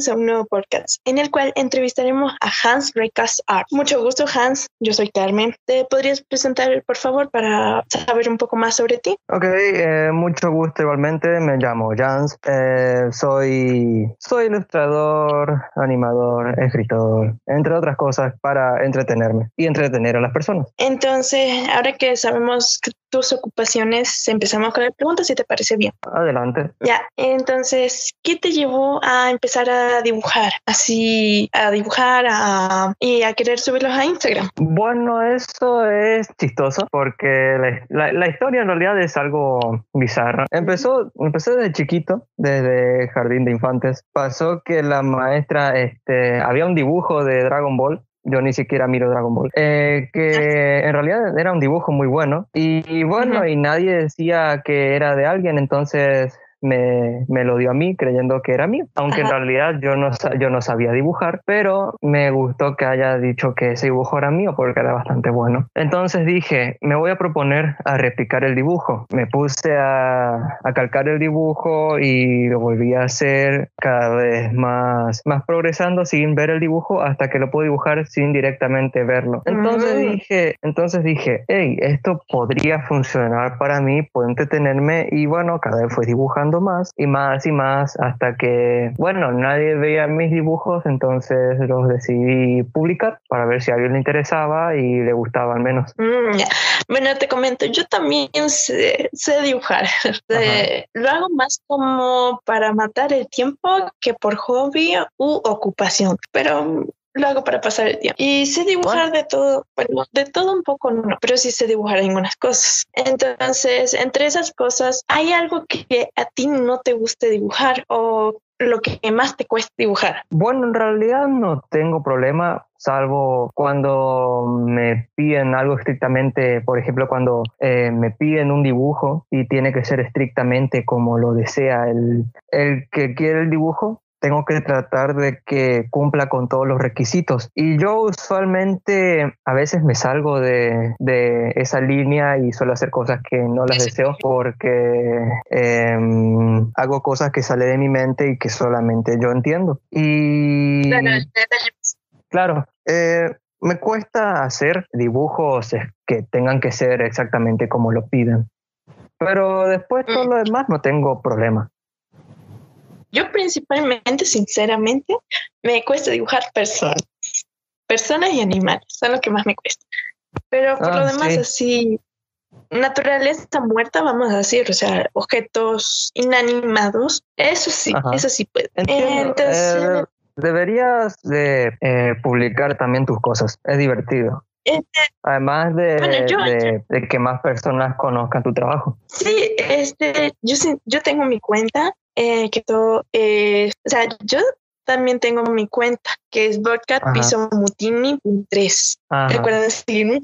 bienvenidos a un nuevo podcast en el cual entrevistaremos a Hans Rekas Art. Mucho gusto, Hans. Yo soy Carmen. ¿Te podrías presentar, por favor, para saber un poco más sobre ti? Ok, eh, mucho gusto igualmente. Me llamo Jans. Eh, soy, soy ilustrador, animador, escritor, entre otras cosas, para entretenerme y entretener a las personas. Entonces, ahora que sabemos tus ocupaciones, empezamos con la pregunta, si te parece bien. Adelante. Ya, entonces, ¿qué te llevó a empezar a dibujar? Así, a dibujar a, y a querer subirlos a Instagram. Bueno, eso es chistoso porque la, la, historia en realidad es algo bizarro. Empezó, empecé desde chiquito, desde jardín de infantes. Pasó que la maestra, este, había un dibujo de Dragon Ball yo ni siquiera miro Dragon Ball, eh, que en realidad era un dibujo muy bueno y, bueno, y nadie decía que era de alguien, entonces me, me, lo dio a mí creyendo que era mío, aunque en realidad yo no, yo no sabía dibujar, pero me gustó que haya dicho que ese dibujo era mío porque era bastante bueno. Entonces dije, me voy a proponer a replicar el dibujo. Me puse a, a calcar el dibujo y lo volví a hacer cada vez más, más progresando sin ver el dibujo hasta que lo puedo dibujar sin directamente verlo. Entonces mm. dije, entonces dije, hey, esto podría funcionar para mí, puedo entretenerme y bueno, cada vez fue dibujando más y más y más hasta que, bueno, nadie veía mis dibujos, entonces los decidí publicar para ver si a alguien le interesaba y le gustaba al menos. Mm, bueno, te comento, yo también sé, dibujar. lo hago más como para matar el tiempo que por hobby u ocupación, pero lo hago para pasar el tiempo. Y sé dibujar de todo, bueno, de todo un poco no, pero sí sé dibujar algunas cosas. Entonces, entre esas cosas, ¿hay algo que a ti no te guste dibujar o lo que más te cuesta dibujar? Bueno, en realidad no tengo problema, salvo cuando me piden algo estrictamente, por ejemplo, cuando eh, me piden un dibujo y tiene que ser estrictamente como lo desea el, el que quiere el dibujo, tengo que tratar de que cumpla con todos los requisitos. Y yo usualmente a veces me salgo de, de esa línea y suelo hacer cosas que no las deseo porque em, hago cosas que salen de mi mente y que solamente yo entiendo. Y claro, eh, me cuesta hacer dibujos que tengan que ser exactamente como lo piden. Pero después todo lo demás no tengo problema. Yo principalmente, sinceramente, me cuesta dibujar personas. Personas y animales, son lo que más me cuesta. Pero por lo ah, demás, así, naturaleza muerta, vamos a decir, o sea, objetos inanimados, eso sí, eso sí puede. Entonces, eh, deberías de eh, publicar también tus cosas, es divertido. Este, Además de, de, que más personas conozcan tu trabajo. Sí, este, yo, yo tengo mi cuenta eh, que todo, eh, o sea, yo también tengo mi cuenta, que es Vodka Piso Mutini 3. Recuerden seguirme,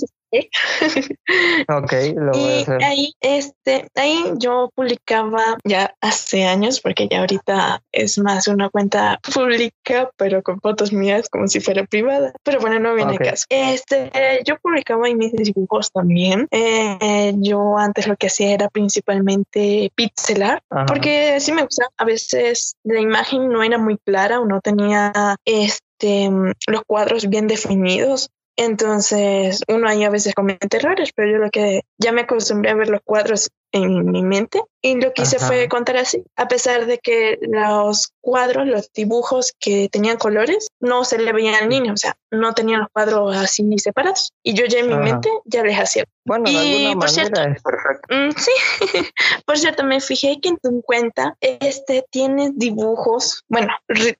ok, lo voy a hacer. Ahí, este, ahí yo publicaba ya hace años, porque ya ahorita es más una cuenta pública, pero con fotos mías como si fuera privada. Pero bueno, no viene caso. Este, yo publicaba ahí mis dibujos también. Eh, yo antes lo que hacía era principalmente pixelar, porque sí me gusta. A veces la imagen no era muy clara o no tenía este, los cuadros bien definidos entonces, uno ahí a veces comete errores, pero yo lo que ya me acostumbré a ver los cuadros en mi mente y lo que hice fue contar así, a pesar de que los cuadros, los dibujos que tenían colores, no se le veían al niño, o sea, no tenían los cuadros así ni separados. Y yo ya en mi mente ya les hacía. Bueno, de alguna por manera cierto, es perfecto. Mm, sí, por cierto, me fijé que en tu cuenta este tiene dibujos, bueno,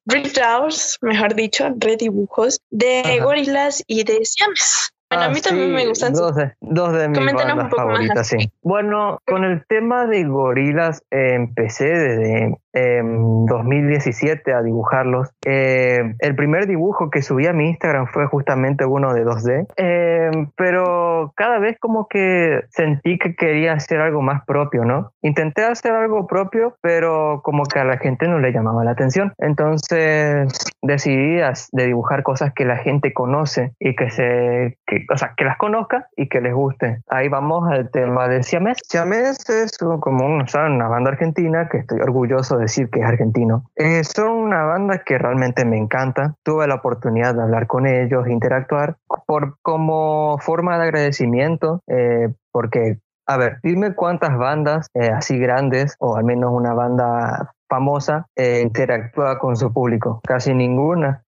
redraws, mejor dicho, redibujos de gorilas y de siames. Bueno, a mí ah, también me gustan. Dos de, dos de mis bandas favoritas, sí. Bueno, con el tema de gorilas eh, empecé desde 2017 em, a dibujarlos. Eh, el primer dibujo que subí a mi Instagram fue justamente uno de 2D, em, pero cada vez como que sentí que quería hacer algo más propio, ¿no? Intenté hacer algo propio, pero como que a la gente no le llamaba la atención. Entonces decidí de dibujar cosas que la gente conoce y que se, o sea, que las conozca y que les guste. Ahí vamos al tema de Siamés. Siamés es como una banda argentina que estoy orgulloso de decir que es argentino. Eh, son una banda que realmente me encanta. Tuve la oportunidad de hablar con ellos, interactuar por como forma de agradecimiento, eh, porque a ver, dime cuántas bandas eh, así grandes, o al menos una banda famosa, eh, interactúa con su público. Casi ninguna.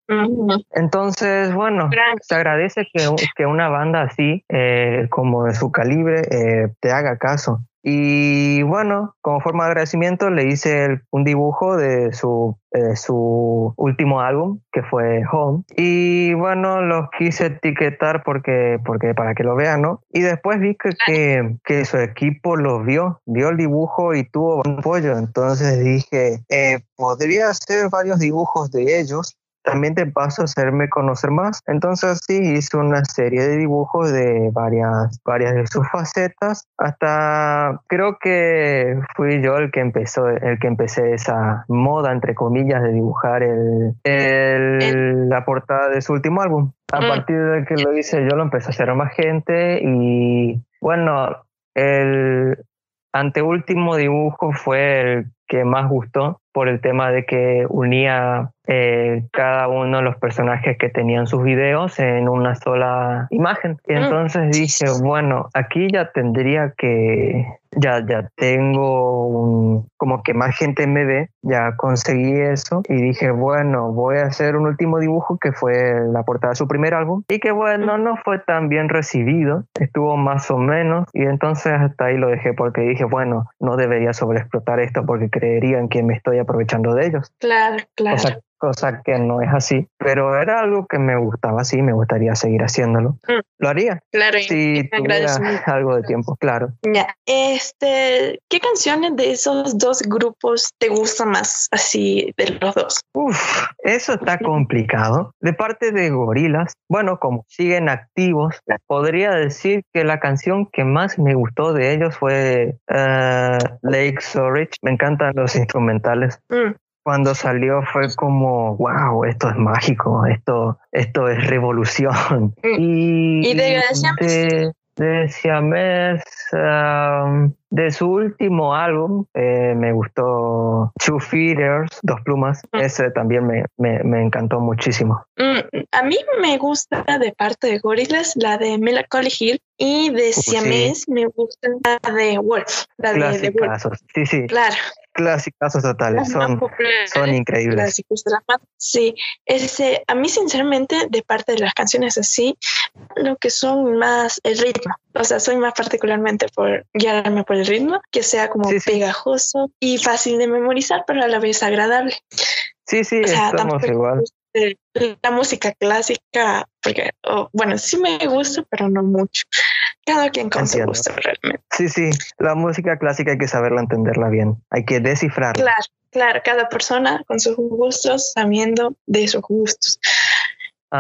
Entonces, bueno, se agradece que, que una banda así, eh, como de su calibre, te haga caso. Y bueno, como forma de agradecimiento le hice un dibujo de su, su último álbum, que fue Home. Y bueno, los quise etiquetar porque, porque para que lo vean, ¿no? Y después vi que, que, su equipo los vio, vio el dibujo y tuvo buen apoyo. Entonces dije, eh, podría hacer varios dibujos de ellos también te paso a hacerme conocer más. Entonces sí, hice una serie de dibujos de varias, varias de sus facetas. Hasta creo que fui yo el que empezó, el que empecé esa moda, entre comillas, de dibujar el, el, la portada de su último álbum. A mm. partir de que lo hice yo lo empecé a hacer a más gente y bueno, el anteúltimo dibujo fue el que más gustó por el tema de que unía eh, cada uno de los personajes que tenían sus videos en una sola imagen. Y mm. entonces dije, bueno, aquí ya tendría que, ya, ya tengo un, como que más gente me ve, ya conseguí eso. Y dije, bueno, voy a hacer un último dibujo que fue la portada de su primer álbum. Y que bueno, no fue tan bien recibido, estuvo más o menos. Y entonces hasta ahí lo dejé porque dije, bueno, no debería sobreexplotar esto porque creerían que me estoy aprovechando de ellos. Claro, claro cosa que no es así, pero era algo que me gustaba, sí, me gustaría seguir haciéndolo. Mm. Lo haría. Claro, si tuviera algo de tiempo, claro. Ya, este, ¿qué canciones de esos dos grupos te gustan más, así de los dos? Uf, eso está complicado. De parte de Gorilas, bueno, como siguen activos, podría decir que la canción que más me gustó de ellos fue uh, Lake Storage. Me encantan los instrumentales. Mm cuando salió fue como, wow, esto es mágico, esto, esto es revolución. Mm. Y, de, de, de Siamés, um, de su último álbum, eh, me gustó Two Feeders, Dos Plumas. Mm. Ese también me, me, me, encantó muchísimo. Mm, a mí me gusta de parte de Gorillaz la de Melancholy Hill y de Siamés me gusta la de Wolf. La de, Wolf. Sí, sí. Claro clásicos totales, son, son increíbles. Sí, ese, a mí sinceramente, de parte de las canciones así, lo que son más el ritmo, o sea, soy más particularmente por guiarme por el ritmo, que sea como pegajoso y fácil de memorizar, pero a la vez agradable. Sí, sí, estamos igual. La música clásica, porque, bueno, sí me gusta, pero no mucho. Cada quien con su gusto realmente. Sí, sí, la música clásica hay que saberla entenderla bien, hay que descifrarla. Claro, claro, cada persona con sus gustos, sabiendo de sus gustos.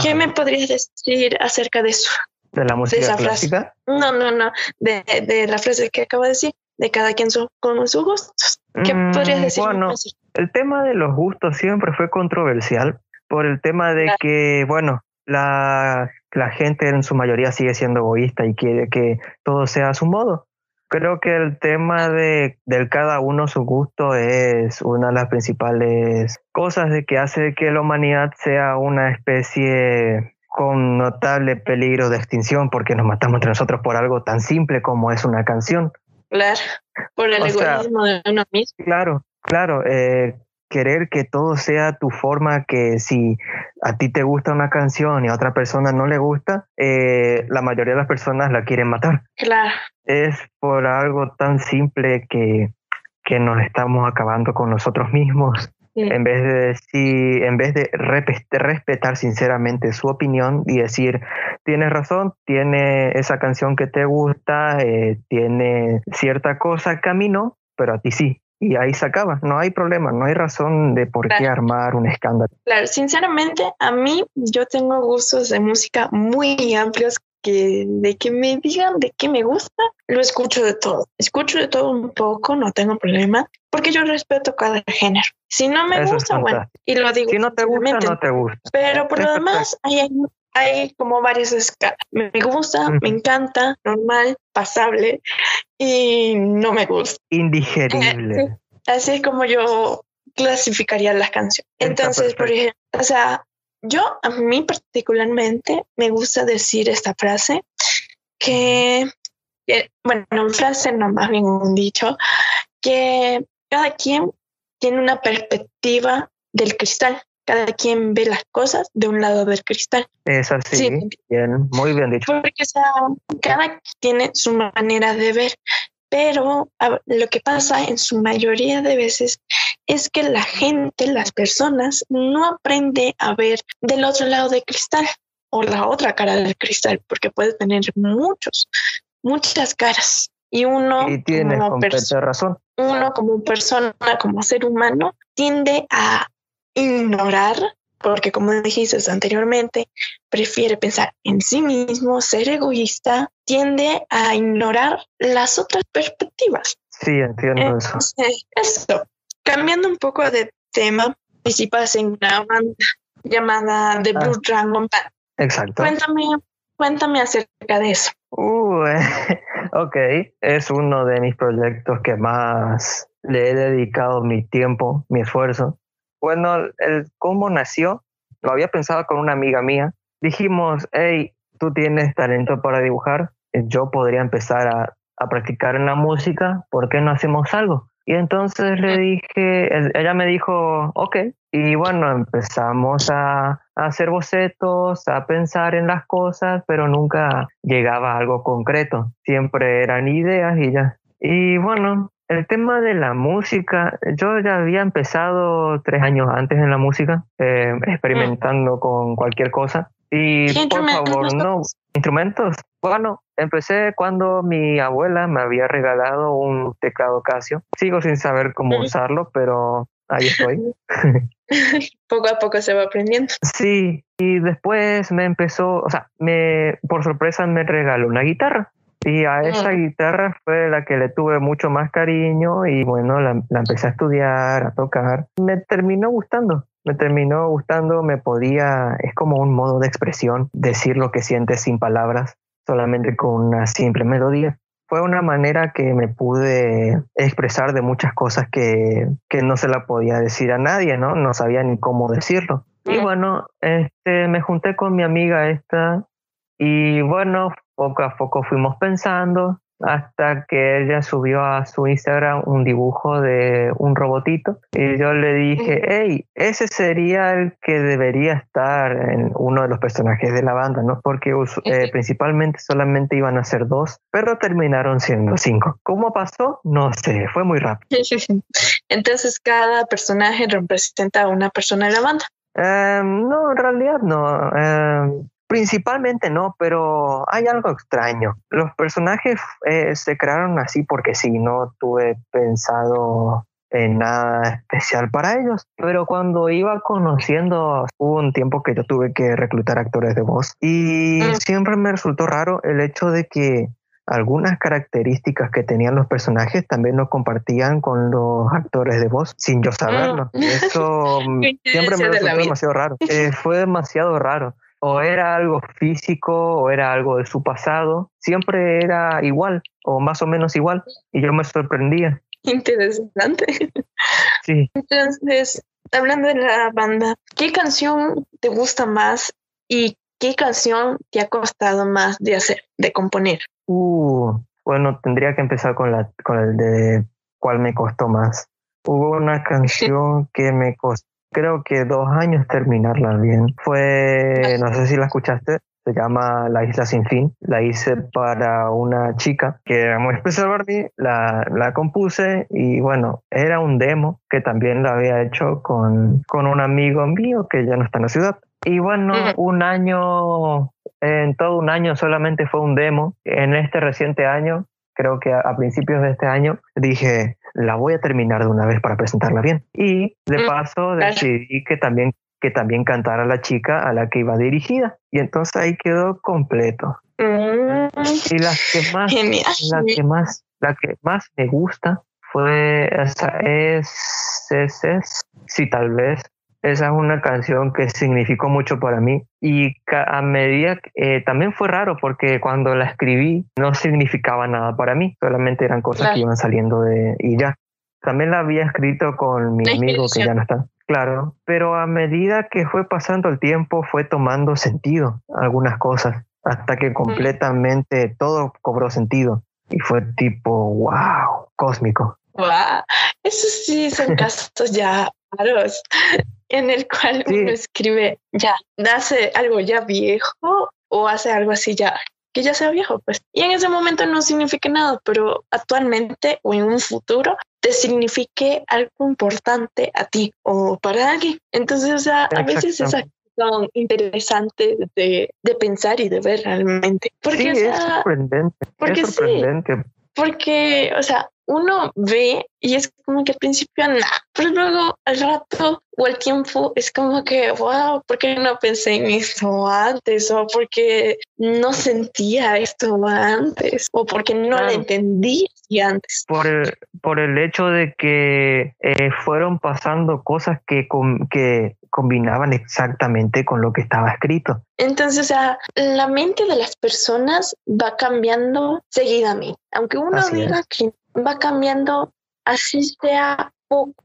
¿Qué me podrías decir acerca de eso? ¿De la música clásica? No, no, no, de, de, la frase que acabo de decir, de cada quien con sus gustos. ¿Qué mm, podrías decir? Bueno, el tema de los gustos siempre fue controversial por el tema de que, bueno, la, la gente en su mayoría sigue siendo egoísta y quiere que todo sea a su modo. Creo que el tema de del cada uno su gusto es una de las principales cosas de que hace que la humanidad sea una especie con notable peligro de extinción porque nos matamos entre nosotros por algo tan simple como es una canción. Claro, por el egoísmo de uno mismo. Claro, claro. Eh, querer que todo sea tu forma, que si a ti te gusta una canción y a otra persona no le gusta, eh, la mayoría de las personas la quieren matar. Claro. Es por algo tan simple que, que nos estamos acabando con nosotros mismos. En vez de decir, en vez de respetar sinceramente su opinión y decir, tienes razón, tiene esa canción que te gusta, eh, tiene cierta cosa que a mí no, pero a ti sí y ahí se acaba, no hay problema, no hay razón de por qué armar un escándalo. Claro, sinceramente, a mí yo tengo gustos de música muy amplios que de que me digan de qué me gusta, lo escucho de todo. Escucho de todo un poco, no tengo problema, porque yo respeto cada género. Si no me gusta, bueno, y lo digo. Si no te gusta, no te gusta. Pero por lo demás, hay, hay como varias escalas. Me gusta, me encanta, normal, pasable y no me gusta. Indigerible. Así es como yo clasificaría la canción. Entonces, por ejemplo, o sea, yo a mí particularmente me gusta decir esta frase que, bueno, una frase no más bien un dicho, que cada quien tiene una perspectiva del cristal. Cada quien ve las cosas de un lado del cristal. Es así, bien, muy bien dicho. Porque o sea, cada quien tiene su manera de ver, pero lo que pasa en su mayoría de veces es que la gente, las personas, no aprende a ver del otro lado del cristal o la otra cara del cristal, porque puede tener muchos, muchas caras. Y uno, y tiene como razón. Uno como persona, como ser humano, tiende a ignorar, porque como dijiste anteriormente, prefiere pensar en sí mismo, ser egoísta, tiende a ignorar las otras perspectivas. Sí, entiendo eso. Eso. Cambiando un poco de tema, participas en una banda llamada The Blue ah. Dragon Band. Exacto. Cuéntame, cuéntame acerca de eso. Uh, ok, es uno de mis proyectos que más le he dedicado mi tiempo, mi esfuerzo. Bueno, el cómo nació, lo había pensado con una amiga mía. Dijimos, hey, tú tienes talento para dibujar, yo podría empezar a, a practicar en la música, ¿por qué no hacemos algo? Y entonces le dije, ella me dijo, ok. Y bueno, empezamos a, hacer bocetos, a pensar en las cosas, pero nunca llegaba a algo concreto. Siempre eran ideas y ya. Y bueno, el tema de la música, yo ya había empezado tres años antes en la música, eh, experimentando con cualquier cosa. Y por favor, no, instrumentos. Bueno, empecé cuando mi abuela me había regalado un teclado Casio. Sigo sin saber cómo usarlo, pero ahí estoy. poco a poco se va aprendiendo. Sí, y después me empezó, o sea, me por sorpresa me regaló una guitarra. Y a esa guitarra fue la que le tuve mucho más cariño y bueno, la, la empecé a estudiar, a tocar. Me terminó gustando me terminó gustando, me podía, es como un modo de expresión, decir lo que sientes sin palabras, solamente con una simple melodía. Fue una manera que me pude expresar de muchas cosas que, que no se la podía decir a nadie, ¿no? No sabía ni cómo decirlo. Y bueno, este, me junté con mi amiga esta y bueno, poco a poco fuimos pensando, hasta que ella subió a su Instagram un dibujo de un robotito y yo le dije, hey, ese sería el que debería estar en uno de los personajes de la banda, ¿no? Porque eh, principalmente solamente iban a ser dos, pero terminaron siendo cinco. ¿Cómo pasó? No sé, fue muy rápido. Entonces cada personaje representa a una persona de la banda. Em, no, en realidad no. Em, Principalmente no, pero hay algo extraño. Los personajes eh, se crearon así porque sí, no tuve pensado en nada especial para ellos. Pero cuando iba conociendo, hubo un tiempo que yo tuve que reclutar actores de voz y mm. siempre me resultó raro el hecho de que algunas características que tenían los personajes también lo compartían con los actores de voz sin yo saberlo. Mm. Eso siempre me resultó demasiado raro. Eh, fue demasiado raro o era algo físico o era algo de su pasado, siempre era igual o más o menos igual y yo me sorprendía. Interesante. Sí. Entonces, hablando de la banda, ¿qué canción te gusta más y qué canción te ha costado más de hacer, de componer? Uh, bueno, tendría que empezar con la con el de cuál me costó más. Hubo una canción que me costó creo que dos años terminarla bien. Fue, no sé si la escuchaste, se llama La Isla Sin Fin. La hice para una chica que era muy especial para mí, la, la compuse y bueno, era un demo que también la había hecho con, con un amigo mío que ya no está en la ciudad. Y bueno, un año, en todo un año solamente fue un demo. En este reciente año, creo que a principios de este año, dije, la voy a terminar de una vez para presentarla bien. Y de mm, paso decidí que también, que también cantara la chica a la que iba dirigida. Y entonces ahí quedó completo. Mm. Y la que más, la que más, la que más me gusta fue, esa es, es, es, sí, tal vez. Esa es una canción que significó mucho para mí y a medida eh, también fue raro porque cuando la escribí no significaba nada para mí, solamente eran cosas que iban saliendo de y ya. También la había escrito con mi amigo que ya no está. Claro, pero a medida que fue pasando el tiempo fue tomando sentido algunas cosas hasta que completamente todo cobró sentido y fue tipo wow, cósmico. Wow, esos sí son casos ya raros en el cual uno escribe ya, nace algo ya viejo o hace algo así ya que ya sea viejo, pues. Y en ese momento no significa nada, pero actualmente o en un futuro te signifique algo importante a ti o para alguien. Entonces, o sea, a veces esas son interesantes de, de, pensar y de ver realmente. Porque, sí, es sorprendente. Porque es sorprendente. porque, o sea, uno ve y es como que al principio nada, pero luego al rato o al tiempo es como que, wow, ¿por qué no pensé en esto antes? O porque no sentía esto antes, o porque no lo entendí antes. Por el, por el hecho de que eh, fueron pasando cosas que, que combinaban exactamente con lo que estaba escrito. Entonces, o sea, la mente de las personas va cambiando seguidamente. Aunque uno diga que va cambiando, así sea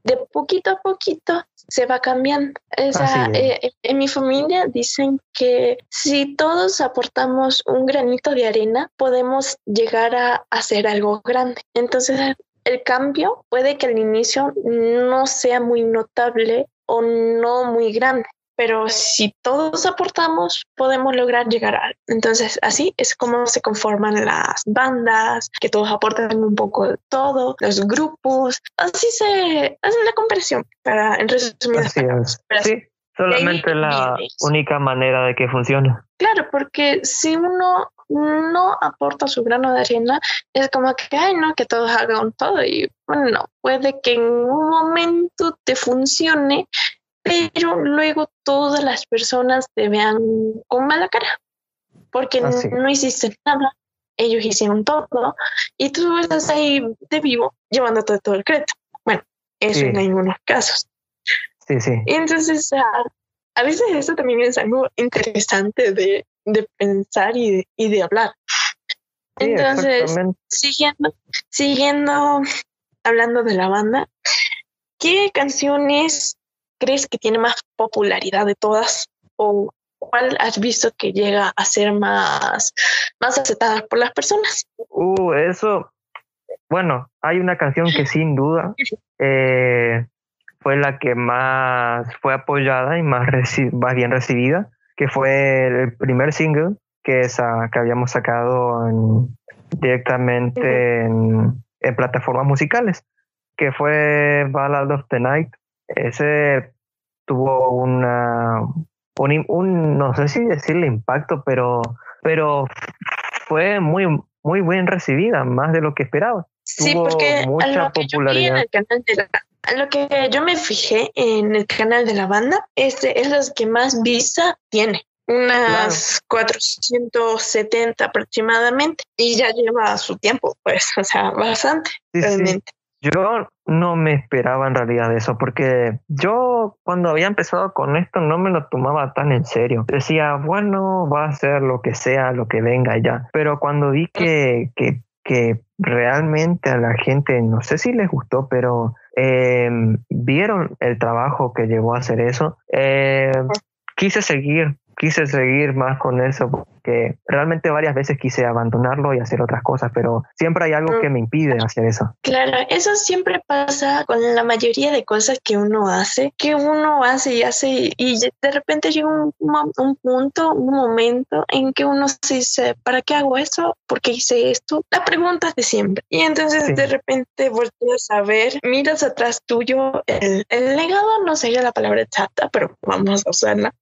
de poquito a poquito, se va cambiando. Eh, en mi familia dicen que si todos aportamos un granito de arena, podemos llegar a hacer algo grande. Entonces, el cambio puede que al inicio no sea muy notable o no muy grande, pero si todos aportamos, podemos lograr llegar a algo. Entonces, así es como se conforman las bandas, que todos aportan un poco de todo, los grupos, así se hace la conversión, para en resumidas Sí, solamente la única manera de que funcione. Claro, porque si uno no aporta su grano de arena, es como que, ay, no, que todos hagan todo. Y bueno, puede que en un momento te funcione, pero luego todas las personas te vean con mala cara, porque ah, no, hiciste nada, ellos hicieron todo, y tú estás ahí de vivo llevándote todo el crédito. Bueno, eso en algunos casos. Sí, sí. Entonces, a veces eso también es algo interesante de, pensar y de, y de hablar. entonces, siguiendo, siguiendo hablando de la banda, ¿qué canciones crees que tiene más popularidad de todas? ¿O cuál has visto que llega a ser más, más aceptada por las personas? Uh, eso, bueno, hay una canción que sin duda eh, fue la que más fue apoyada y más, más bien recibida, que fue el primer single que, esa, que habíamos sacado directamente en, en plataformas musicales, que fue Ballad of the Night ese tuvo una, un, no sé si decirle impacto, pero, pero fue muy, muy bien recibida, más de lo que esperaba. Sí, porque mucha popularidad. a lo que yo me fijé en el canal de la banda, este es los que más vista tiene unas 470 aproximadamente y ya lleva su tiempo, pues, o sea, bastante realmente. Yo no me esperaba en realidad eso, porque yo cuando había empezado con esto no me lo tomaba tan en serio. Decía, bueno, va a ser lo que sea, lo que venga ya. Pero cuando vi que, que, que realmente a la gente, no sé si les gustó, pero em, vieron el trabajo que llevó a hacer eso, em, quise seguir, quise seguir más con eso porque realmente varias veces quise abandonarlo y hacer otras cosas, pero siempre hay algo que me impide hacer eso. Claro, eso siempre pasa con la mayoría de cosas que uno hace, que uno hace y hace y de repente llega un, un punto, un momento en que uno se dice, ¿para qué hago eso? ¿Por qué hice esto? La pregunta es de siempre. Y entonces de repente volteas a ver, miras atrás tuyo, el, el legado no sería la palabra exacta, pero vamos a usarla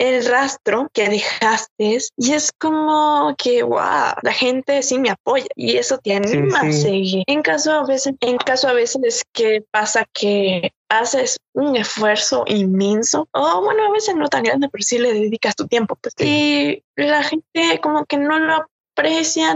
el rastro que dejaste y es como que, wow, la gente sí me apoya y eso te anima a seguir. En caso a veces, en caso a veces que pasa que haces un esfuerzo inmenso o bueno, a veces no tan grande, pero sí le dedicas tu tiempo. Pues, y la gente como que no lo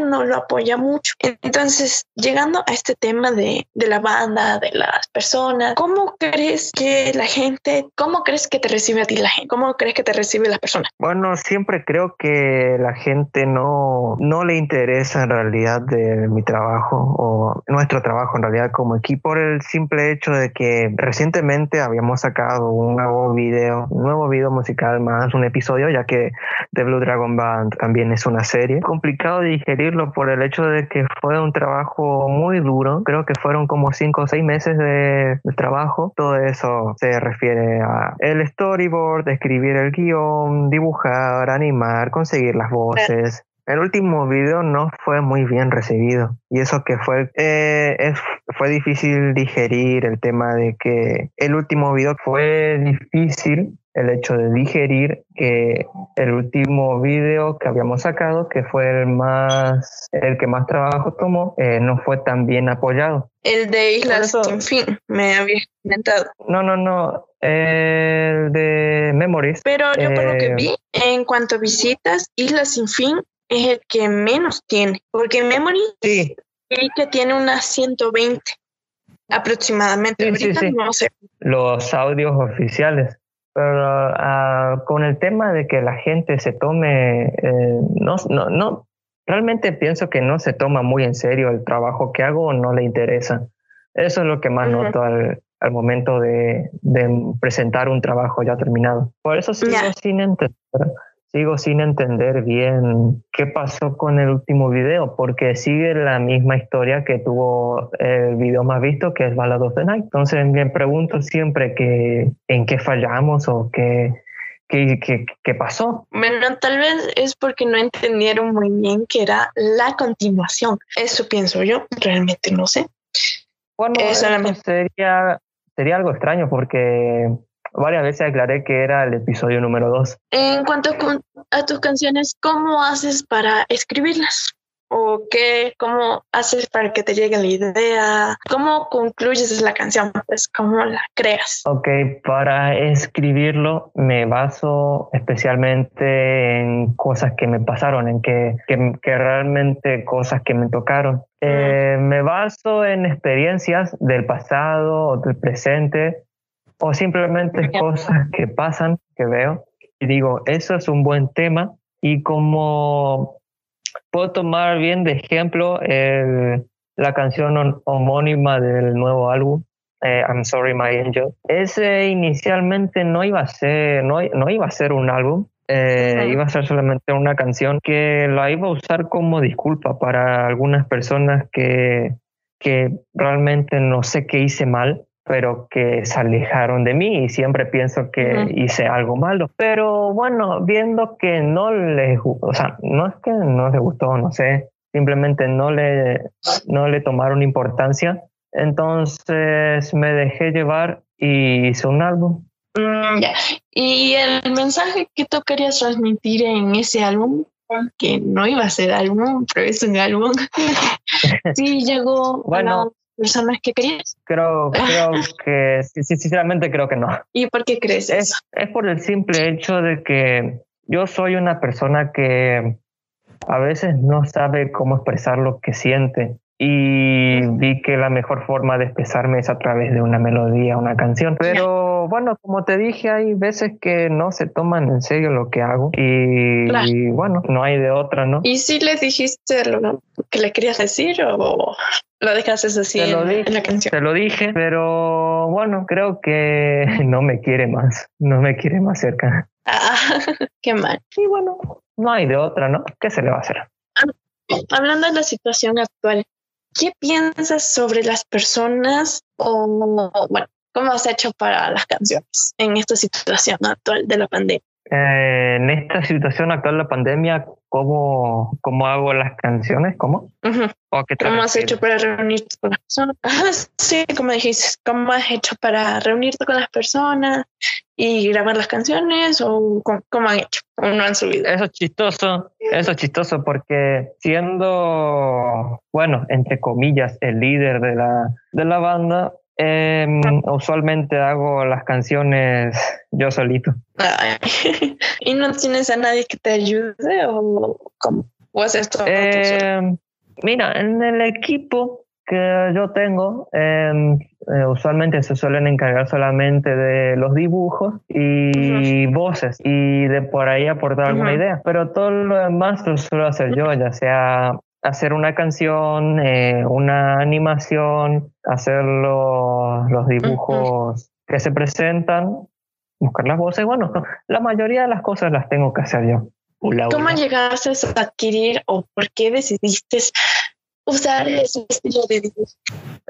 no lo apoya mucho. Entonces, llegando a este tema de, de la banda, de las personas, ¿cómo crees que la gente, cómo crees que te recibe a ti la gente? ¿Cómo crees que te recibe las personas? Bueno, siempre creo que la gente no, no le interesa en realidad de mi trabajo o nuestro trabajo en realidad como equipo por el simple hecho de que recientemente habíamos sacado un nuevo video, un nuevo video musical más un episodio, ya que The Blue Dragon Band también es una serie. Complicado digerirlo por el hecho de que fue un trabajo muy duro. Creo que fueron como cinco o seis meses de, de trabajo. Todo eso se refiere a el storyboard, escribir el guion, dibujar, animar, conseguir las voces. El último video no fue muy bien recibido y eso que fue eh, es, fue difícil digerir el tema de que el último video fue difícil el hecho de digerir que el último video que habíamos sacado, que fue el más el que más trabajo tomó, eh, no fue tan bien apoyado. El de Islas Sin Fin, me había comentado. No, no, no, el de Memories. Pero yo por lo que eh, vi, en cuanto a visitas, Islas Sin Fin es el que menos tiene, porque Memory sí. que tiene unas 120 aproximadamente. no sé. Los audios oficiales. Pero uh, con el tema de que la gente se tome, eh, no, no, no, realmente pienso que no se toma muy en serio el trabajo que hago o no le interesa. Eso es lo que más noto al, al momento de, de, presentar un trabajo ya terminado. Por eso sigo sin entender sigo sin entender bien qué pasó con el último video, porque sigue la misma historia que tuvo el video más visto, que es Ballad of the Night. Entonces me pregunto siempre que, en qué fallamos o qué, qué, qué, qué pasó. Bueno, tal vez es porque no entendieron muy bien que era la continuación. Eso pienso yo, realmente no sé. Bueno, sería, sería algo extraño porque varias veces aclaré que era el episodio número 2. En cuanto a tus canciones, ¿cómo haces para escribirlas? ¿O qué, cómo haces para que te llegue la idea? ¿Cómo concluyes la canción? Pues, ¿cómo la creas? Ok, para escribirlo me baso especialmente en cosas que me pasaron, en que, que, realmente cosas que me tocaron. Eh, me baso en experiencias del pasado o del presente o simplemente cosas que pasan, que veo, y digo, eso es un buen tema, y como puedo tomar bien de ejemplo la canción homónima del nuevo álbum, eh, I'm Sorry My Angel, ese inicialmente no iba a ser, no, no iba a ser un álbum, eh, iba a ser solamente una canción que la iba a usar como disculpa para algunas personas que, que realmente no sé qué hice mal pero que se alejaron de mí y siempre pienso que hice algo malo. Pero bueno, viendo que no les gustó, o sea, no es que no les gustó, no sé, simplemente no le, no le tomaron importancia. Entonces me dejé llevar y hice un álbum. Mm, y el mensaje que tú querías transmitir en ese álbum, que no iba a ser álbum, pero es un álbum, sí llegó bueno, personas que querías? Creo, creo que, sí, sinceramente creo que no. ¿Y por qué crees es, eso? Es por el simple hecho de que yo soy una persona que a veces no sabe cómo expresar lo que siente y vi que la mejor forma de expresarme es a través de una melodía, una canción. Pero bueno, como te dije, hay veces que no se toman en serio lo que hago y, bueno, no hay de otra, ¿no? ¿Y si le dijiste lo que le querías decir o lo dejaste así en, la canción? Te lo dije, pero bueno, creo que no me quiere más, no me quiere más cerca. Ah, qué mal. Y bueno, no hay de otra, ¿no? ¿Qué se le va a hacer? Ah, hablando de la situación actual, ¿Qué piensas sobre las personas o, bueno, cómo has hecho para las canciones en esta situación actual de la pandemia? Eh, en esta situación actual de la pandemia, ¿cómo, cómo hago las canciones? ¿Cómo? ¿Cómo has hecho para reunirte con las personas? sí, como dijiste, ¿cómo has hecho para reunirte con las personas y grabar las canciones o cómo, han hecho o no han subido? Eso es chistoso, eso es chistoso porque siendo, bueno, entre comillas, el líder de la, de la banda, Em, usualmente hago las canciones yo solito. ¿Y no tienes a nadie que te ayude o cómo? ¿O haces todo eh, Mira, en el equipo que yo tengo, em, eh, usualmente se suelen encargar solamente de los dibujos y voces y de por ahí aportar alguna idea, pero todo lo demás lo suelo hacer yo, ya sea hacer una canción, eh, una animación, hacer los, los dibujos que se presentan, buscar las voces, bueno, la mayoría de las cosas las tengo que hacer yo. ¿Cómo llegaste a adquirir o por qué decidiste usar ese estilo de dibujo.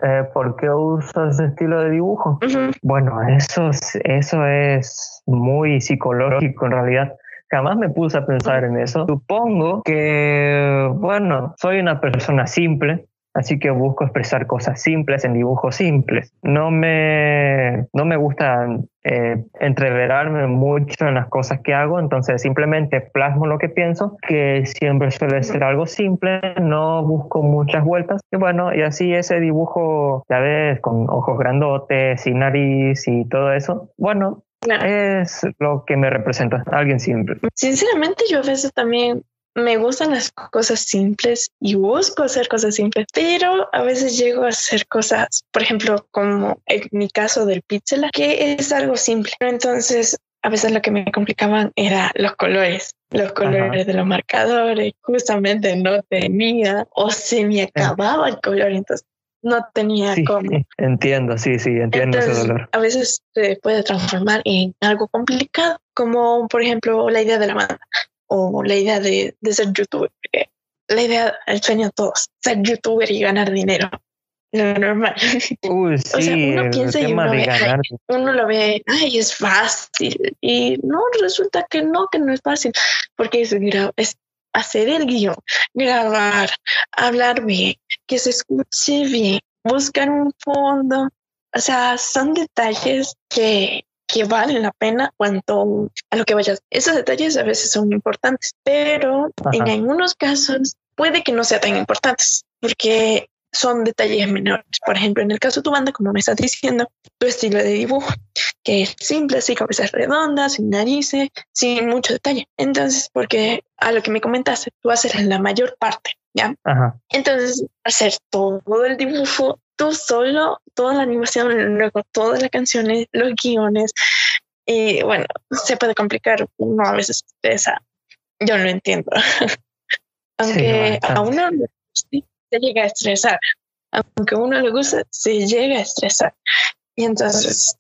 Eh, ¿Por qué usas ese estilo de dibujo? Bueno, eso, eso es muy psicológico en realidad. Jamás me puse a pensar en eso. Supongo que, bueno, soy una persona simple, así que busco expresar cosas simples en dibujos simples. No me, no me gusta eh, entreverarme mucho en las cosas que hago, entonces simplemente plasmo lo que pienso, que siempre suele ser algo simple, no busco muchas vueltas. Y bueno, y así ese dibujo, ya ves, con ojos grandotes y nariz y todo eso, bueno, Es lo que me representa, alguien simple. Sinceramente, yo a veces también me gustan las cosas simples y busco hacer cosas simples, pero a veces llego a hacer cosas, por ejemplo, como en mi caso del pixel, que es algo simple. Entonces, a veces lo que me complicaban era los colores, los colores de los marcadores, justamente no tenía o se me acababa el color, entonces no tenía cómo. entiendo, sí, sí, entiendo ese dolor. A veces se puede transformar en algo complicado, como por ejemplo la idea de la banda o la idea de, de ser youtuber. la idea, el sueño de todos, ser youtuber y ganar dinero. Lo normal. Uy, sí, o sea, uno piensa y uno, ve, uno lo ve, ay, es fácil. Y no, resulta que no, que no es fácil. Porque es, es hacer el guion, grabar, hablar bien, que se escuche bien, buscar un fondo. O sea, son detalles que que valen la pena cuanto a lo que vayas. Esos detalles a veces son importantes, pero en algunos casos puede que no sean tan importantes porque son detalles menores. Por ejemplo, en el caso de tu banda, como me estás diciendo, tu estilo de dibujo, que es simple, así cabezas redondas, sin narices, sin mucho detalle. Entonces, porque a lo que me comentaste, tú haces la mayor parte, ¿ya? Entonces, hacer todo el dibujo tú solo, toda la animación, luego todas las canciones, los guiones, y bueno, se puede complicar, uno a veces estresa, yo lo entiendo, aunque a uno se llega a estresar, aunque a uno le gusta, se llega a estresar, y entonces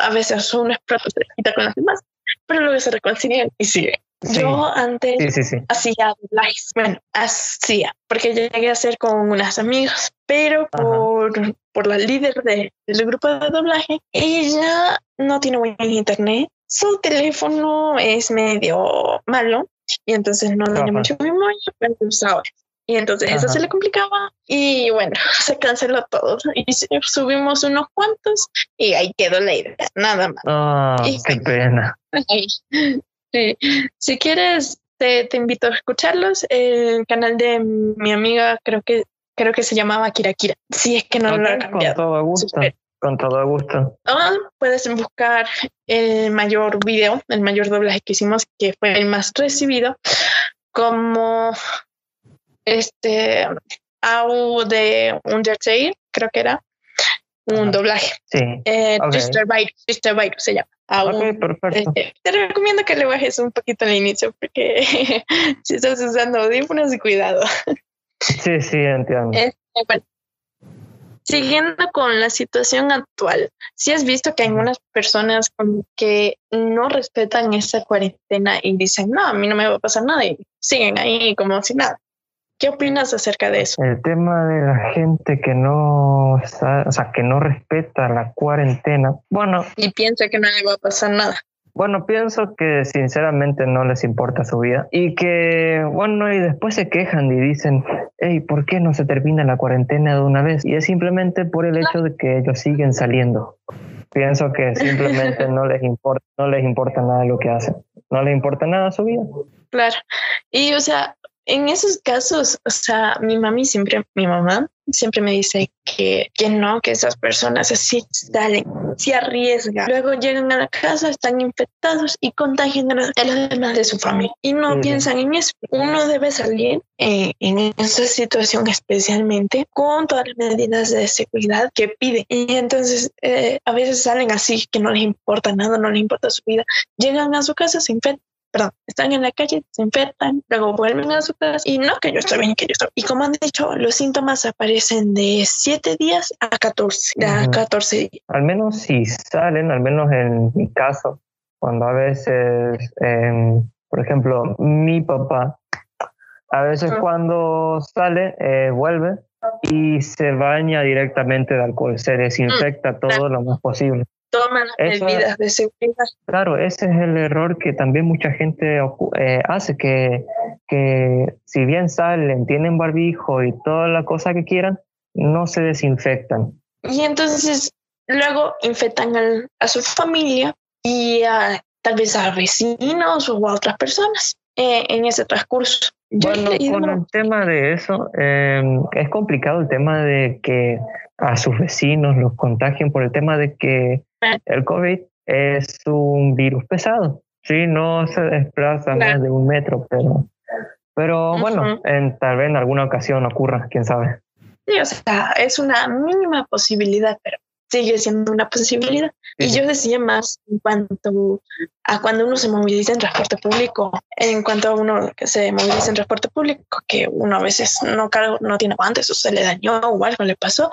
a veces uno explota, se quita con los demás, pero luego se reconcilian y sigue. Yo antes hacía lives, bueno, hacía, porque llegué a hacer con unas amigas, pero por, por la líder de, del grupo de doblaje, ella no tiene buen internet, su teléfono es medio malo y entonces no tiene mucho memoria, pero usaba. Y entonces eso se le complicaba y bueno, se canceló todo y subimos unos cuantos y ahí quedó la idea, nada más. Ah, qué pena. Sí. Si quieres, te, invito a escucharlos. El canal de mi amiga creo que creo que se llamaba Kira Kira. Si es que no lo ha cambiado. Con todo gusto. Con todo gusto. Ah, puedes buscar el mayor video, el mayor doblaje que hicimos, que fue el más recibido, como este AU de Undertale, creo que era un doblaje. Sí. Eh, Virus, se llama. perfecto. Eh, te recomiendo que le bajes un poquito al inicio porque si estás usando audífonos, cuidado. Sí, sí, entiendo. Este, siguiendo con la situación actual, si has visto que hay algunas personas que no respetan esa cuarentena y dicen, no, a mí no me va a pasar nada y siguen ahí como si nada. ¿Qué opinas acerca de eso? El tema de la gente que no, o sea, que no respeta la cuarentena. Bueno. Y piensa que no le va a pasar nada. Bueno, pienso que sinceramente no les importa su vida y que, bueno, y después se quejan y dicen, hey, ¿por qué no se termina la cuarentena de una vez? Y es simplemente por el hecho de que ellos siguen saliendo. Pienso que simplemente no les importa, no les importa nada lo que hacen, no les importa nada su vida. Claro. Y, o sea, en esos casos, o sea, mi mami siempre, mi mamá siempre me dice que, que no, que esas personas así salen, se arriesgan. Luego llegan a la casa, están infectados y contagian a los demás de su familia. Y no piensan en eso. Uno debe salir eh, en esa situación especialmente con todas las medidas de seguridad que pide. Y entonces eh, a veces salen así, que no les importa nada, no les importa su vida. Llegan a su casa, se infectan perdón, están en la calle, se infectan, luego vuelven a su casa y no que yo estoy bien, que yo estoy. Y como han dicho, los síntomas aparecen de 7 días a 14, a 14 días. Al menos si salen, al menos en mi caso, cuando a veces, em, por ejemplo, mi papá, a veces cuando sale, eh, vuelve y se baña directamente de alcohol, se desinfecta mm, todo lo más posible toman medidas de seguridad. Claro, ese es el error que también mucha gente eh, hace, que, que si bien salen, tienen barbijo y toda la cosa que quieran, no se desinfectan. Y entonces luego infectan a su familia y a, tal vez a vecinos o a otras personas eh, en ese transcurso. bueno, con el tema de eso, eh, es complicado el tema de que a sus vecinos los contagien por el tema de que el COVID es un virus pesado. Sí, no se desplaza más de un metro, pero, pero bueno, en, tal vez en alguna ocasión ocurra, quién sabe. Sí, o sea, es una mínima posibilidad, pero sigue siendo una posibilidad. Y yo decía más en cuanto a cuando uno se moviliza en transporte público, en cuanto a uno que se moviliza en transporte público, que uno a veces no, no tiene guantes o se le dañó o algo le pasó,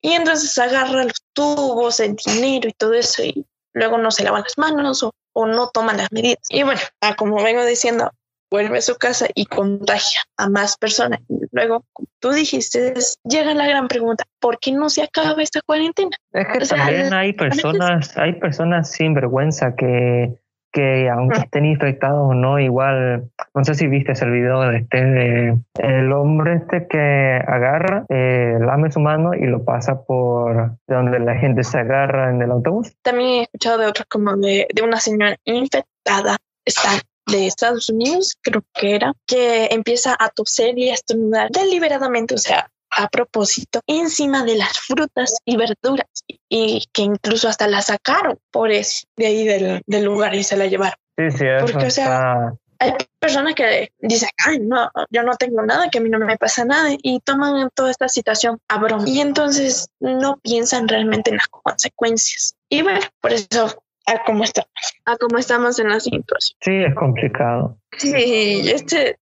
y entonces agarra los tubos, el dinero y todo eso y luego no se lava las manos o, no toma las medidas. Y bueno, ah, como vengo diciendo, vuelve a su casa y contagia a más personas. Luego, como tú dijiste, llega la gran pregunta, ¿por qué no se acaba esta cuarentena? Es que también hay personas, hay personas sin vergüenza que que aunque estén infectados o no, igual, no sé si viste el video de este, el hombre este que agarra, eh, lame su mano y lo pasa por donde la gente se agarra en el autobús. También he escuchado de otros como de, de una señora infectada, está de Estados Unidos, creo que era, que empieza a toser y a estornudar deliberadamente, o sea, a propósito encima de las frutas y verduras y que incluso hasta la sacaron por eso de ahí del, del lugar y se la llevaron. Sí, sí, Porque, o sea, hay personas que dicen, ay, no, yo no tengo nada, que a mí no me pasa nada y toman toda esta situación a broma y entonces no piensan realmente en las consecuencias. Y bueno, por eso a cómo estamos, a cómo estamos en la situación. Sí, es complicado. Sí, este,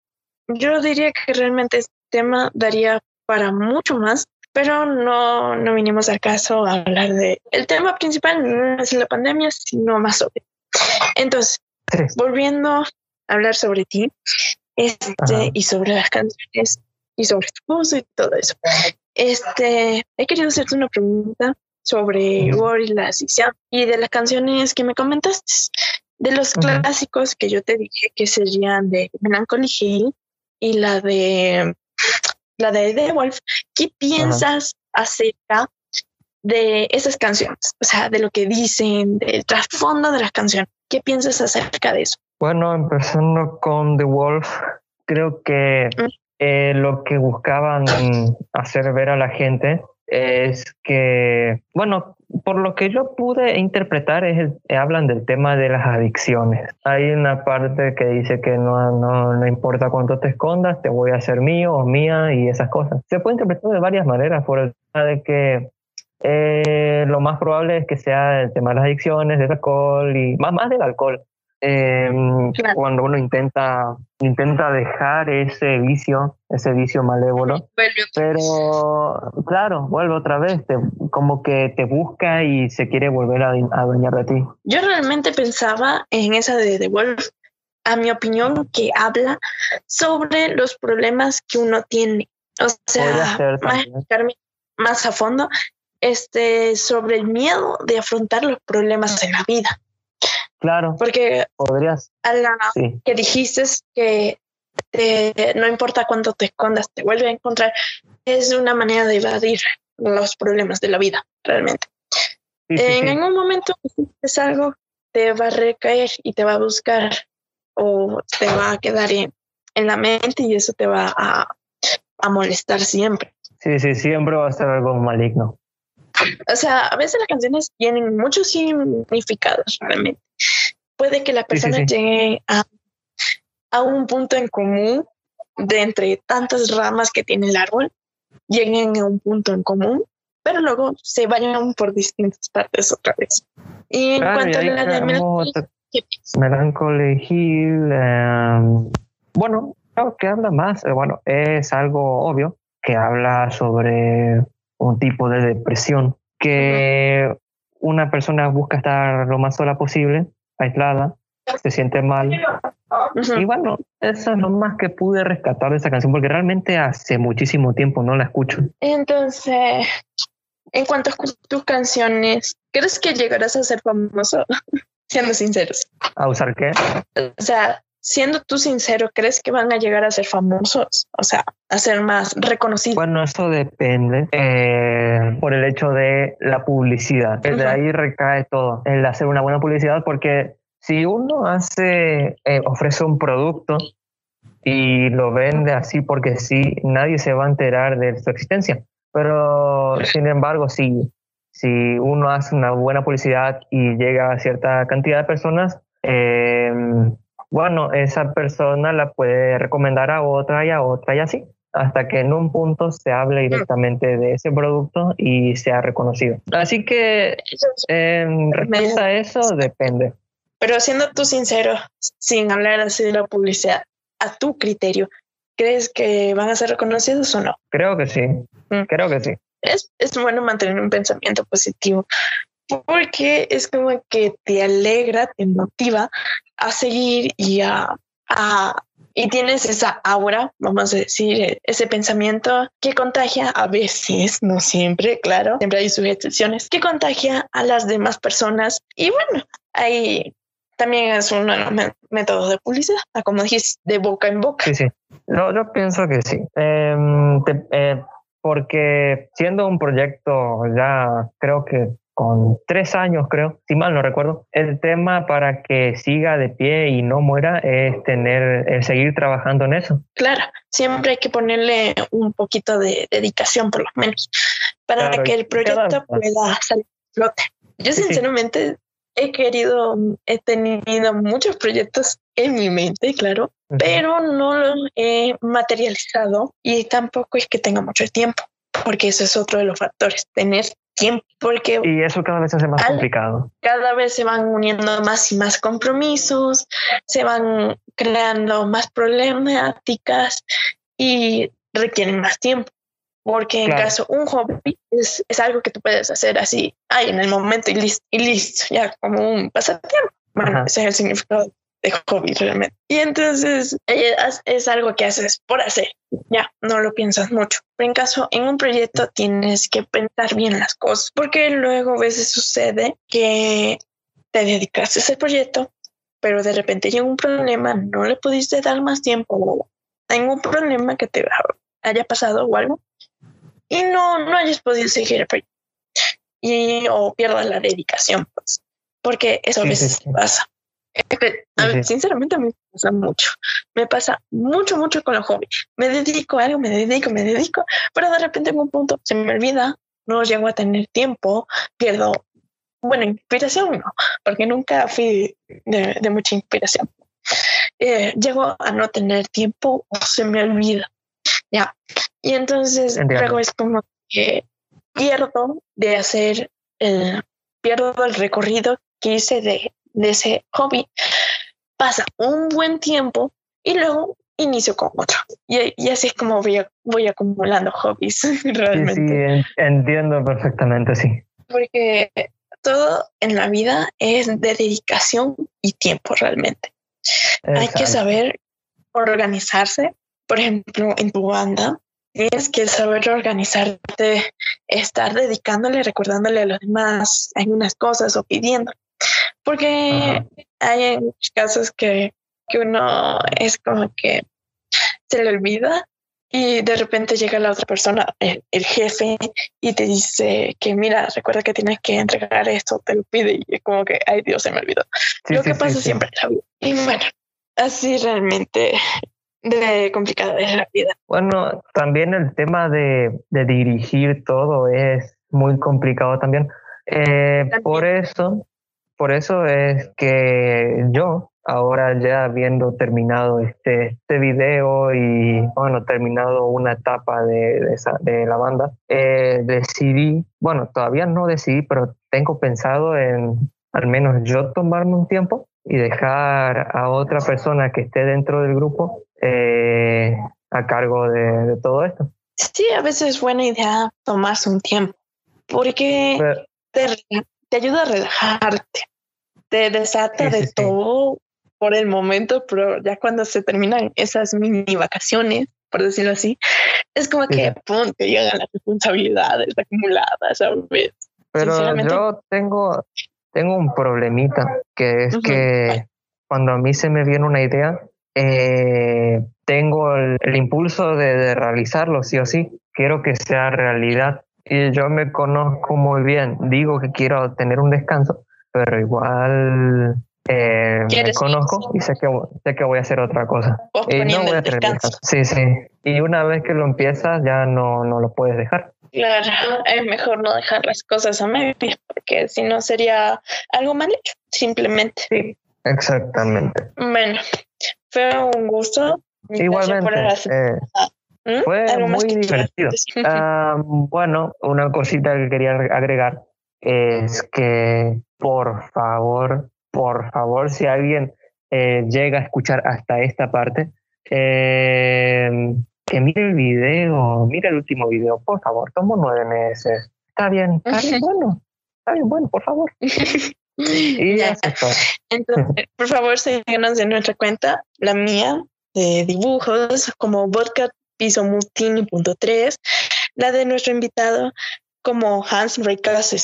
yo diría que realmente este tema daría para mucho más, pero no, no vinimos al caso a hablar de... El tema principal no es la pandemia, sino más sobre. Entonces, volviendo a hablar sobre ti este, y sobre las canciones y sobre tu voz y todo eso. Este, he querido hacerte una pregunta sobre la y de las canciones que me comentaste. De los clásicos que yo te dije que serían de Melancholy Hill y la de la de The Wolf, ¿qué piensas acerca de esas canciones? O sea, de lo que dicen, del trasfondo de las canciones. ¿Qué piensas acerca de eso? Bueno, empezando con The Wolf, creo que mm. eh, lo que buscaban hacer ver a la gente es que, bueno, por lo que yo pude interpretar, es hablan del tema de las adicciones. Hay una parte que dice que no, no, no, importa cuánto te escondas, te voy a hacer mío o mía y esas cosas. Se puede interpretar de varias maneras, por el tema de que eh, lo más probable es que sea el tema de las adicciones, del alcohol y más, más del alcohol. Em, cuando uno intenta, intenta dejar ese vicio, ese vicio malévolo. Pero claro, vuelve otra vez, como que te busca y se quiere volver a, a de ti. Yo realmente pensaba en esa de The Wolf, a mi opinión, que habla sobre los problemas que uno tiene. O sea, más, más a fondo, este, sobre el miedo de afrontar los problemas en la vida. Claro. Porque podrías. A la que dijiste que no importa cuánto te escondas, te vuelve a encontrar, es una manera de evadir los problemas de la vida, realmente. en algún momento es algo, te va a recaer y te va a buscar o te va a quedar en, en la mente y eso te va a, a molestar siempre. Sí, sí, siempre va a ser algo maligno. O sea, a veces las canciones tienen muchos significados realmente. Puede que la persona llegue a, a un punto en común de entre tantas ramas que tiene el árbol, lleguen a un punto en común, pero luego se vayan por distintas partes otra vez. Y en cuanto a la de Melancholy Hill, em, bueno, creo que habla más, eh, bueno, es algo obvio que habla sobre un tipo de depresión que una persona busca estar lo más sola posible, aislada, se siente mal. Y bueno, eso es lo más que pude rescatar de esa canción, porque realmente hace muchísimo tiempo no la escucho. Entonces, en cuanto a tus canciones, ¿crees que llegarás a ser famoso? Siendo sinceros. ¿A usar qué? O sea, siendo tú sincero, ¿crees que van a llegar a ser famosos? O sea, a ser más reconocidos. Bueno, eso depende eh, por el hecho de la publicidad. De ahí recae todo, el hacer una buena publicidad, porque si uno hace, eh, ofrece un producto y lo vende así porque sí, nadie se va a enterar de su existencia. Pero, sin embargo, si, si uno hace una buena publicidad y llega a cierta cantidad de personas, eh, bueno, esa persona la puede recomendar a otra y a otra y así, hasta que en un punto se hable directamente de ese producto y sea reconocido. Así que, en respuesta a eso, depende. Pero siendo tú sincero, sin hablar así de la publicidad, a tu criterio, ¿crees que van a ser reconocidos o no? Creo que sí, mm. creo que sí. Es, es bueno mantener un pensamiento positivo porque es como que te alegra, te motiva a seguir y a, a y tienes esa aura, vamos a decir, ese pensamiento que contagia a veces, no siempre, claro, siempre hay sus excepciones, que contagia a las demás personas. Y bueno, ahí también es uno de los métodos de publicidad, como dijiste, de boca en boca. Sí, sí. No, yo pienso que sí. Em, eh, porque siendo un proyecto ya creo que con tres años, creo, si mal no recuerdo. El tema para que siga de pie y no muera es tener, seguir trabajando en eso. Claro, siempre hay que ponerle un poquito de dedicación, por lo menos, para que el proyecto pueda salir a flote. Yo, sinceramente, he querido, he tenido muchos proyectos en mi mente, claro, pero no los he materializado y tampoco es que tenga mucho tiempo, porque eso es otro de los factores, tener tiempo, porque... Y eso cada vez se hace más complicado. Cada vez se van uniendo más y más compromisos, se van creando más problemáticas y requieren más tiempo. Porque en caso un hobby es, es, algo que tú puedes hacer así, ahí en el momento y listo, y listo, ya como un pasatiempo. Bueno, ese es el significado de hobby realmente. Y entonces es algo que haces por hacer, ya, no lo piensas mucho. Pero en caso, en un proyecto tienes que pensar bien las cosas, porque luego a veces sucede que te dedicaste a ese proyecto, pero de repente llega un problema, no le pudiste dar más tiempo, hay un problema que te haya pasado o algo, y no, no hayas podido seguir el proyecto. Y, o pierdas la dedicación, pues, porque eso a veces pasa. Sinceramente, a mí me pasa mucho. Me pasa mucho, mucho con los hobbies. Me dedico a algo, me dedico, me dedico, pero de repente en un punto se me olvida, no llego a tener tiempo, pierdo, bueno, inspiración no, porque nunca fui de, mucha inspiración. Eh, llego a no tener tiempo o se me olvida. Ya. Y entonces luego es como que pierdo de hacer, el, pierdo el recorrido que hice de de ese hobby, pasa un buen tiempo y luego inicio con otro. Y, así es como voy, voy acumulando hobbies realmente. Sí, entiendo perfectamente, sí. Porque todo en la vida es de dedicación y tiempo realmente. Hay que saber organizarse. Por ejemplo, en tu banda, tienes que saber organizarte, estar dedicándole, recordándole a los demás algunas cosas o pidiendo. Porque hay casos que, que uno es como que se le olvida y de repente llega la otra persona, el, jefe, y te dice que mira, recuerda que tienes que entregar esto, te lo pide y es como que, ay Dios, se me olvidó. lo que pasa siempre Y bueno, así realmente de complicada es la vida. Bueno, también el tema de, de dirigir todo es muy complicado también. Eh, por eso, por eso es que yo, ahora ya habiendo terminado este, este video y bueno, terminado una etapa de, de, esa, de la banda, eh, decidí, bueno, todavía no decidí, pero tengo pensado en al menos yo tomarme un tiempo y dejar a otra persona que esté dentro del grupo eh, a cargo de, de, todo esto. Sí, a veces es buena idea tomarse un tiempo porque pero, te, te, ayuda a relajarte, te desata de todo por el momento, pero ya cuando se terminan esas mini vacaciones, por decirlo así, es como que pum, te llegan las responsabilidades acumuladas, ¿sabes? Pero yo tengo, tengo un problemita, que es uh -huh. que cuando a mí se me viene una idea, eh, tengo el, el impulso de, de, realizarlo, sí o sí. Quiero que sea realidad. Y yo me conozco muy bien. Digo que quiero tener un descanso, pero igual eh, me conozco y sé que, sé que voy a hacer otra cosa. Y no voy a tener descanso. Sí, sí. Y una vez que lo empiezas, ya no, no lo puedes dejar. Claro, es mejor no dejar las cosas a medias, porque si no sería algo mal hecho, simplemente. Sí, exactamente. Bueno, fue un gusto. Igualmente. Eh, ¿Mm? Fue muy divertido. Bueno, una cosita que quería agregar es que, por favor, por favor, si alguien eh, llega a escuchar hasta esta parte, eh, que mire el video, mire el último video, por favor, tomo nueve meses. Está bien, está bien bueno, está bien bueno, por favor. y ya. Entonces, por favor, síguenos en nuestra cuenta, la mía, de dibujos, como vodka piso mutini.3, la de nuestro invitado, como Hans Reicas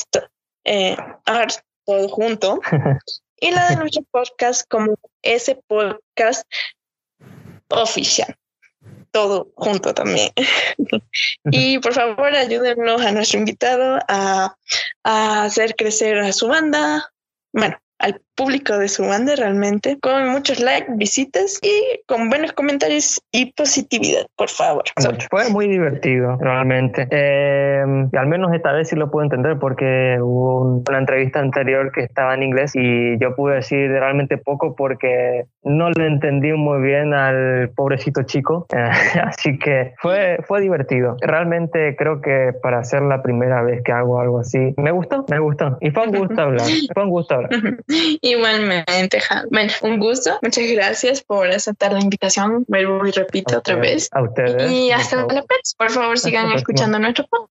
eh, Art, todo junto, y la de nuestro podcast, como ese podcast oficial todo junto también. y por favor, ayúdenos a nuestro invitado a, a, hacer crecer a su banda, bueno, al público de su banda realmente, con muchos likes, visitas y con buenos comentarios y positividad, por favor. Fue muy divertido, realmente. Eh, al menos esta vez sí lo puedo entender porque hubo un, una entrevista anterior que estaba en inglés y yo pude decir realmente poco porque no le entendí muy bien al pobrecito chico. así que fue, fue divertido. Realmente creo que para ser la primera vez que hago algo así, me gustó, me gustó. Y fue un gusto hablar, fue un gusto hablar. Igualmente, Han. Bueno, un gusto. Muchas gracias por aceptar la invitación. Vuelvo y repito otra vez. A ustedes. Y hasta la próxima. Por favor, sigan escuchando nuestro podcast.